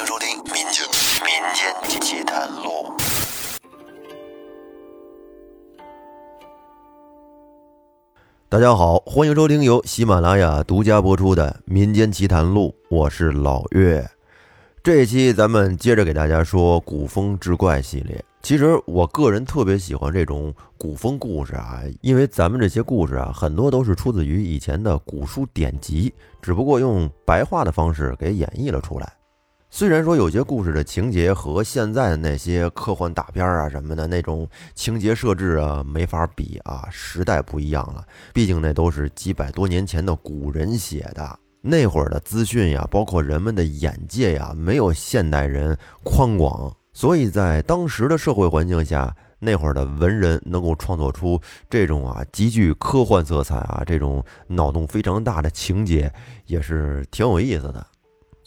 迎收听《民间民间奇谈录》。大家好，欢迎收听由喜马拉雅独家播出的《民间奇谈录》，我是老岳。这一期咱们接着给大家说古风志怪系列。其实我个人特别喜欢这种古风故事啊，因为咱们这些故事啊，很多都是出自于以前的古书典籍，只不过用白话的方式给演绎了出来。虽然说有些故事的情节和现在的那些科幻大片啊什么的那种情节设置啊没法比啊，时代不一样了，毕竟那都是几百多年前的古人写的，那会儿的资讯呀，包括人们的眼界呀，没有现代人宽广，所以在当时的社会环境下，那会儿的文人能够创作出这种啊极具科幻色彩啊这种脑洞非常大的情节，也是挺有意思的。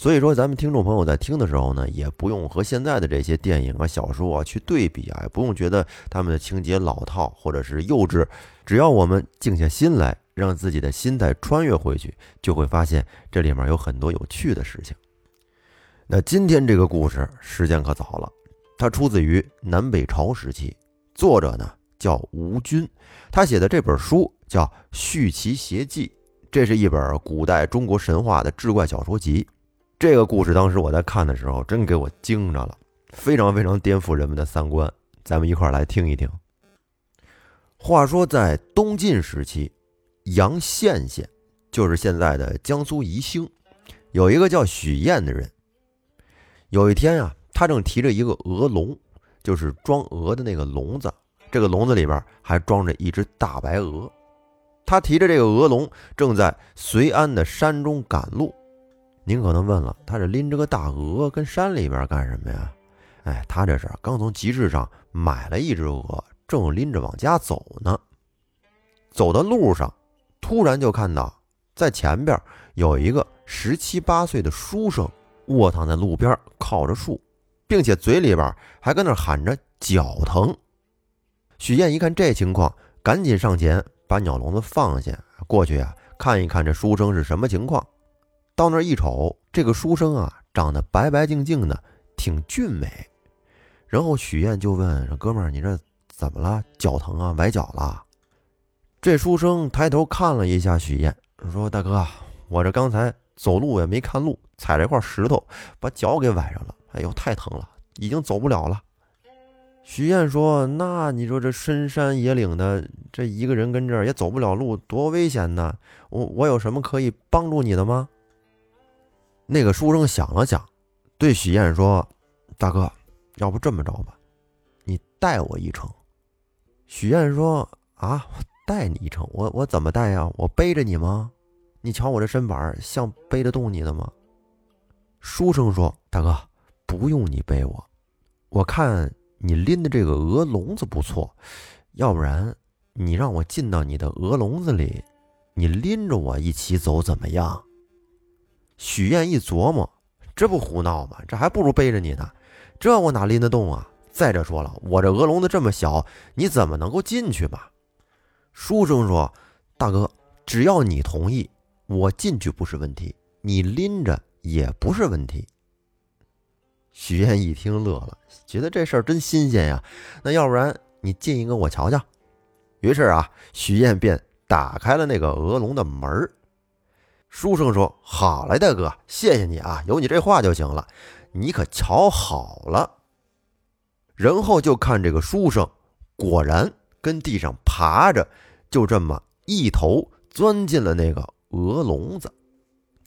所以说，咱们听众朋友在听的时候呢，也不用和现在的这些电影啊、小说啊去对比啊，也不用觉得他们的情节老套或者是幼稚。只要我们静下心来，让自己的心态穿越回去，就会发现这里面有很多有趣的事情。那今天这个故事时间可早了，它出自于南北朝时期，作者呢叫吴军，他写的这本书叫《续奇邪记》，这是一本古代中国神话的志怪小说集。这个故事当时我在看的时候，真给我惊着了，非常非常颠覆人们的三观。咱们一块儿来听一听。话说在东晋时期，阳羡县就是现在的江苏宜兴，有一个叫许燕的人。有一天啊，他正提着一个鹅笼，就是装鹅的那个笼子，这个笼子里边还装着一只大白鹅。他提着这个鹅笼，正在随安的山中赶路。您可能问了，他这拎着个大鹅跟山里边干什么呀？哎，他这是刚从集市上买了一只鹅，正拎着往家走呢。走的路上，突然就看到在前边有一个十七八岁的书生卧躺在路边靠着树，并且嘴里边还跟那喊着脚疼。许燕一看这情况，赶紧上前把鸟笼子放下，过去啊看一看这书生是什么情况。到那儿一瞅，这个书生啊，长得白白净净的，挺俊美。然后许燕就问：“哥们儿，你这怎么了？脚疼啊？崴脚了？”这书生抬头看了一下许燕，说：“大哥，我这刚才走路也没看路，踩了一块石头，把脚给崴上了。哎呦，太疼了，已经走不了了。”许燕说：“那你说这深山野岭的，这一个人跟这儿也走不了路，多危险呢！我我有什么可以帮助你的吗？”那个书生想了想，对许燕说：“大哥，要不这么着吧，你带我一程。”许燕说：“啊，我带你一程，我我怎么带呀？我背着你吗？你瞧我这身板，像背得动你的吗？”书生说：“大哥，不用你背我，我看你拎的这个鹅笼子不错，要不然你让我进到你的鹅笼子里，你拎着我一起走怎么样？”许燕一琢磨，这不胡闹吗？这还不如背着你呢，这我哪拎得动啊？再者说了，我这鹅笼子这么小，你怎么能够进去嘛？书生说：“大哥，只要你同意，我进去不是问题，你拎着也不是问题。”许燕一听乐了，觉得这事儿真新鲜呀。那要不然你进一个我瞧瞧。于是啊，许燕便打开了那个鹅笼的门儿。书生说：“好嘞，大哥，谢谢你啊，有你这话就行了。你可瞧好了。”然后就看这个书生，果然跟地上爬着，就这么一头钻进了那个鹅笼子，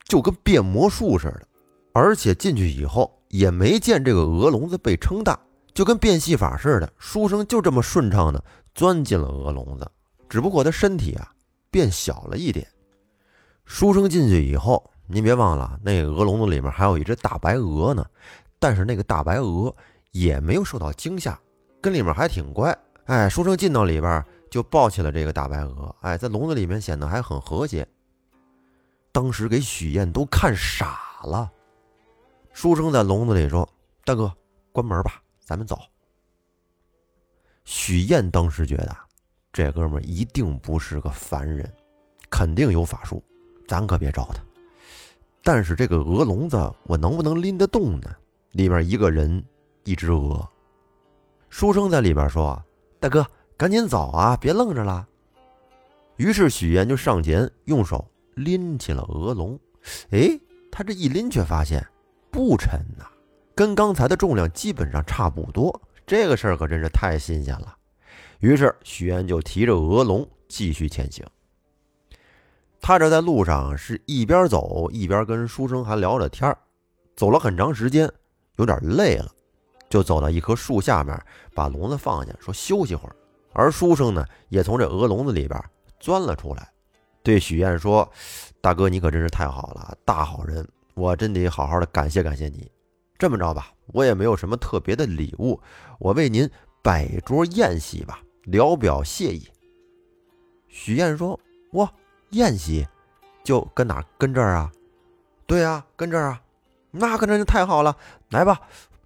就跟变魔术似的。而且进去以后也没见这个鹅笼子被撑大，就跟变戏法似的。书生就这么顺畅的钻进了鹅笼子，只不过他身体啊变小了一点。书生进去以后，您别忘了，那个鹅笼子里面还有一只大白鹅呢。但是那个大白鹅也没有受到惊吓，跟里面还挺乖。哎，书生进到里边就抱起了这个大白鹅，哎，在笼子里面显得还很和谐。当时给许燕都看傻了。书生在笼子里说：“大哥，关门吧，咱们走。”许燕当时觉得，这哥们一定不是个凡人，肯定有法术。咱可别招他，但是这个鹅笼子我能不能拎得动呢？里面一个人，一只鹅。书生在里边说：“大哥，赶紧走啊，别愣着了。”于是许岩就上前用手拎起了鹅笼。哎，他这一拎却发现不沉呐，跟刚才的重量基本上差不多。这个事儿可真是太新鲜了。于是许岩就提着鹅笼继续前行。他这在路上是一边走一边跟书生还聊着天，走了很长时间，有点累了，就走到一棵树下面，把笼子放下，说休息会儿。而书生呢，也从这鹅笼子里边钻了出来，对许燕说：“大哥，你可真是太好了，大好人，我真得好好的感谢感谢你。这么着吧，我也没有什么特别的礼物，我为您摆桌宴席吧，聊表谢意。”许燕说：“哇。”宴席就跟哪跟这儿啊？对啊，跟这儿啊。那可真是太好了，来吧。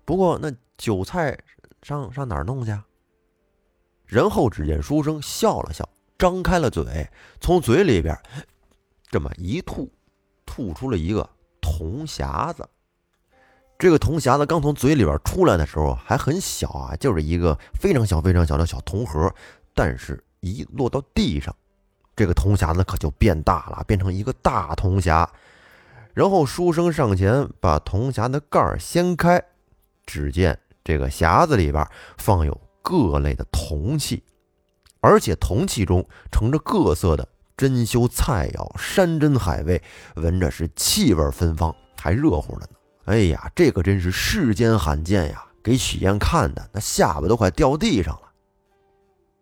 不过那酒菜上上哪儿弄去？然后只见书生笑了笑，张开了嘴，从嘴里边这么一吐，吐出了一个铜匣子。这个铜匣子刚从嘴里边出来的时候还很小啊，就是一个非常小、非常小的小铜盒。但是，一落到地上。这个铜匣子可就变大了，变成一个大铜匣。然后书生上前把铜匣的盖儿掀开，只见这个匣子里边放有各类的铜器，而且铜器中盛着各色的珍馐菜肴、山珍海味，闻着是气味芬芳，还热乎的呢。哎呀，这可真是世间罕见呀！给许燕看的，那下巴都快掉地上了。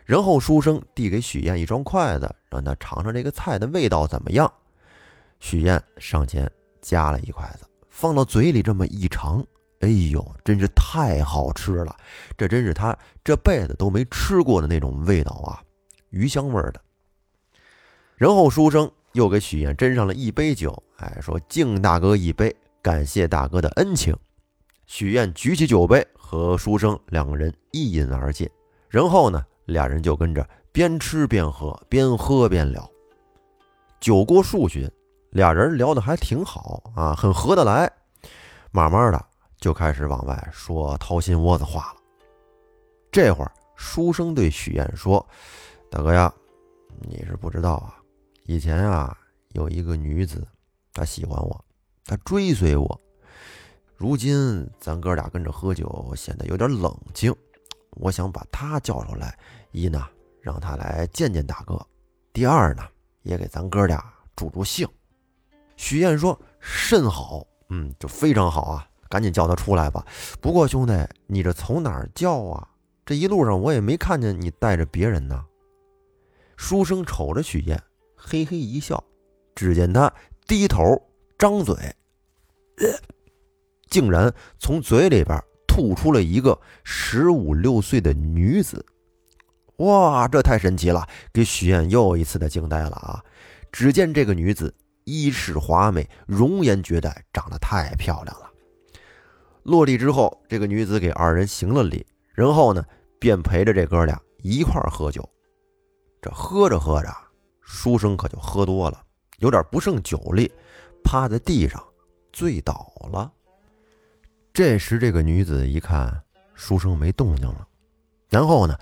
然后书生递给许燕一双筷子，让他尝尝这个菜的味道怎么样。许燕上前夹了一筷子，放到嘴里这么一尝，哎呦，真是太好吃了！这真是他这辈子都没吃过的那种味道啊，鱼香味的。然后书生又给许燕斟上了一杯酒，哎，说敬大哥一杯，感谢大哥的恩情。许燕举起酒杯，和书生两个人一饮而尽。然后呢？俩人就跟着边吃边喝，边喝边聊。酒过数巡，俩人聊得还挺好啊，很合得来。慢慢的就开始往外说掏心窝子话了。这会儿，书生对许燕说：“大哥呀，你是不知道啊，以前啊有一个女子，她喜欢我，她追随我。如今咱哥俩跟着喝酒，显得有点冷静。我想把他叫出来。”一呢，让他来见见大哥；第二呢，也给咱哥俩助助兴。许燕说：“甚好，嗯，就非常好啊！赶紧叫他出来吧。不过兄弟，你这从哪儿叫啊？这一路上我也没看见你带着别人呢。”书生瞅着许燕，嘿嘿一笑。只见他低头张嘴，竟然从嘴里边吐出了一个十五六岁的女子。哇，这太神奇了，给许燕又一次的惊呆了啊！只见这个女子衣饰华美，容颜绝代，长得太漂亮了。落地之后，这个女子给二人行了礼，然后呢，便陪着这哥俩一块喝酒。这喝着喝着，书生可就喝多了，有点不胜酒力，趴在地上醉倒了。这时，这个女子一看书生没动静了，然后呢？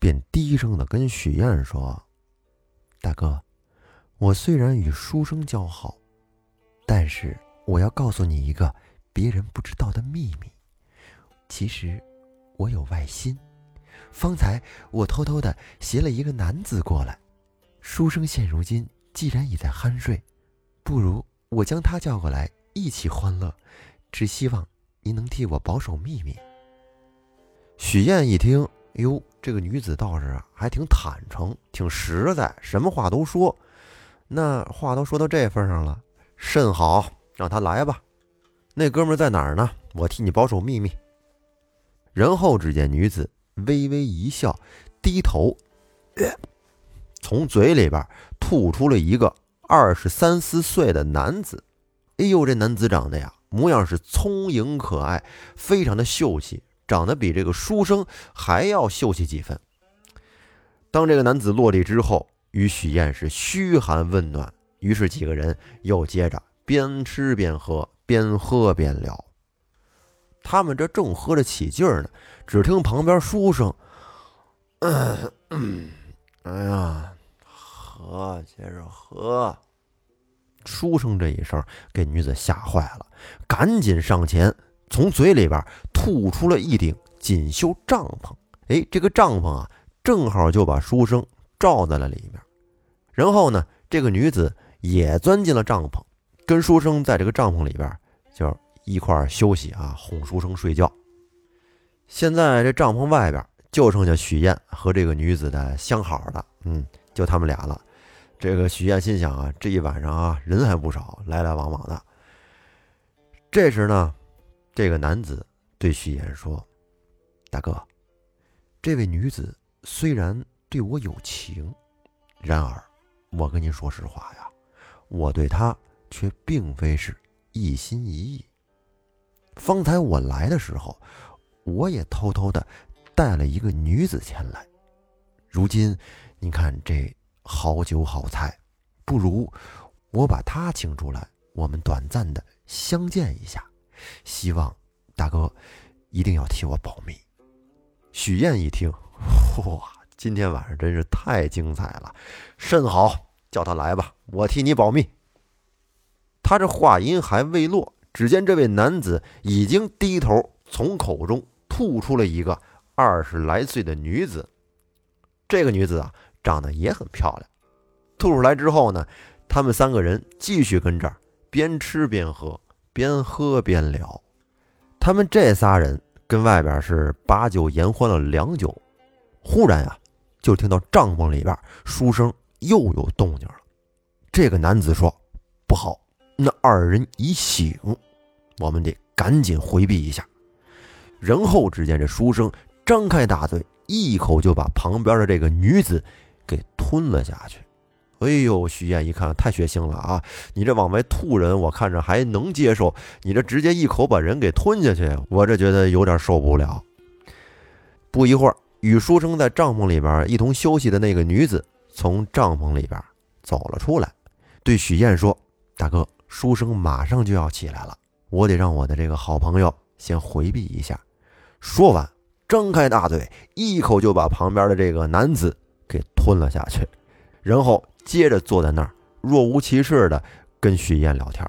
便低声的跟许燕说：“大哥，我虽然与书生交好，但是我要告诉你一个别人不知道的秘密。其实我有外心。方才我偷偷的携了一个男子过来。书生现如今既然已在酣睡，不如我将他叫过来一起欢乐。只希望您能替我保守秘密。”许燕一听。哎呦，这个女子倒是还挺坦诚，挺实在，什么话都说。那话都说到这份上了，甚好，让他来吧。那哥们在哪儿呢？我替你保守秘密。然后只见女子微微一笑，低头，从嘴里边吐出了一个二十三四岁的男子。哎呦，这男子长得呀，模样是聪颖可爱，非常的秀气。长得比这个书生还要秀气几分。当这个男子落地之后，与许燕是嘘寒问暖，于是几个人又接着边吃边喝，边喝边聊。他们这正喝着起劲儿呢，只听旁边书声：“ 哎呀，喝，接着喝。”书生这一声给女子吓坏了，赶紧上前，从嘴里边吐出了一顶锦绣帐篷。哎，这个帐篷啊，正好就把书生罩在了里面。然后呢，这个女子也钻进了帐篷，跟书生在这个帐篷里边就一块休息啊，哄书生睡觉。现在这帐篷外边就剩下许燕和这个女子的相好的，嗯，就他们俩了。这个许燕心想啊，这一晚上啊，人还不少，来来往往的。这时呢，这个男子对许燕说：“大哥，这位女子虽然对我有情，然而我跟您说实话呀，我对她却并非是一心一意。方才我来的时候，我也偷偷的带了一个女子前来。如今，你看这……”好酒好菜，不如我把他请出来，我们短暂的相见一下。希望大哥一定要替我保密。许燕一听，哇，今天晚上真是太精彩了，甚好，叫他来吧，我替你保密。他这话音还未落，只见这位男子已经低头从口中吐出了一个二十来岁的女子。这个女子啊。长得也很漂亮，吐出来之后呢，他们三个人继续跟这儿边吃边喝，边喝边聊。他们这仨人跟外边是把酒言欢了良久，忽然呀，就听到帐篷里边书生又有动静了。这个男子说：“不好，那二人已醒，我们得赶紧回避一下。”然后只见这书生张开大嘴，一口就把旁边的这个女子。吞了下去。哎呦，徐燕一看太血腥了啊！你这往外吐人，我看着还能接受，你这直接一口把人给吞下去，我这觉得有点受不了。不一会儿，与书生在帐篷里边一同休息的那个女子从帐篷里边走了出来，对许燕说：“大哥，书生马上就要起来了，我得让我的这个好朋友先回避一下。”说完，张开大嘴，一口就把旁边的这个男子。给吞了下去，然后接着坐在那儿，若无其事的跟许燕聊天。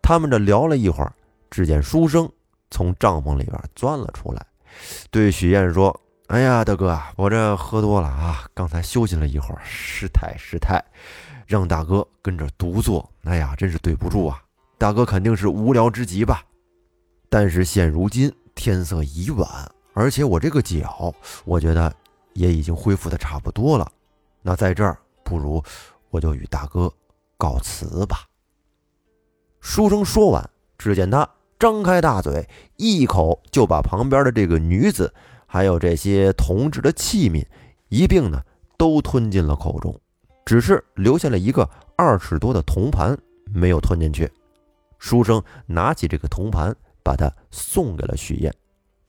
他们这聊了一会儿，只见书生从帐篷里边钻了出来，对许燕说：“哎呀，大哥，我这喝多了啊，刚才休息了一会儿，失态失态，让大哥跟着独坐。哎呀，真是对不住啊！大哥肯定是无聊之极吧？但是现如今天色已晚，而且我这个脚，我觉得……”也已经恢复的差不多了，那在这儿不如我就与大哥告辞吧。书生说完，只见他张开大嘴，一口就把旁边的这个女子，还有这些铜制的器皿一并呢都吞进了口中，只是留下了一个二尺多的铜盘没有吞进去。书生拿起这个铜盘，把它送给了许燕，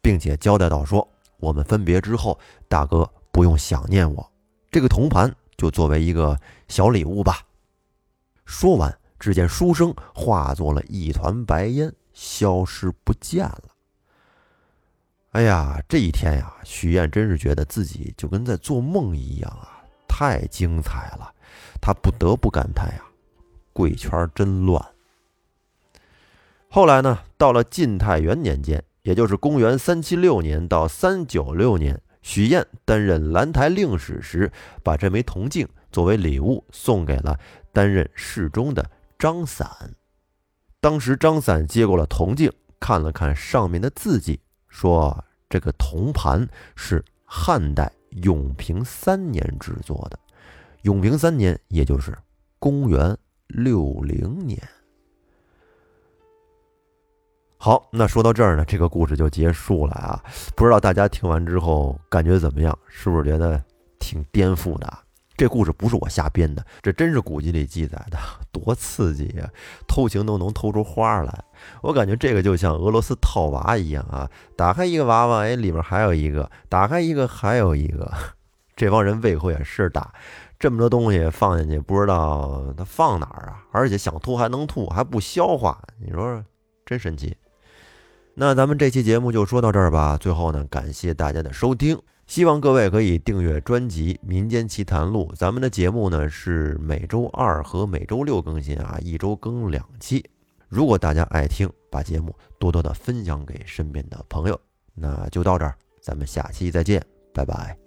并且交代道：“说我们分别之后，大哥。”不用想念我，这个铜盘就作为一个小礼物吧。说完，只见书生化作了一团白烟，消失不见了。哎呀，这一天呀，许燕真是觉得自己就跟在做梦一样啊，太精彩了。他不得不感叹呀，贵圈真乱。后来呢，到了晋太元年间，也就是公元三七六年到三九六年。许燕担任兰台令史时，把这枚铜镜作为礼物送给了担任侍中的张散。当时张散接过了铜镜，看了看上面的字迹，说：“这个铜盘是汉代永平三年制作的。永平三年，也就是公元六零年。”好，那说到这儿呢，这个故事就结束了啊！不知道大家听完之后感觉怎么样？是不是觉得挺颠覆的？这故事不是我瞎编的，这真是古籍里记载的，多刺激呀！偷情都能偷出花来，我感觉这个就像俄罗斯套娃一样啊！打开一个娃娃，哎，里面还有一个；打开一个，还有一个。这帮人胃口也是大，这么多东西放进去，不知道他放哪儿啊？而且想吐还能吐，还不消化，你说真神奇。那咱们这期节目就说到这儿吧。最后呢，感谢大家的收听，希望各位可以订阅专辑《民间奇谈录》。咱们的节目呢是每周二和每周六更新啊，一周更两期。如果大家爱听，把节目多多的分享给身边的朋友。那就到这儿，咱们下期再见，拜拜。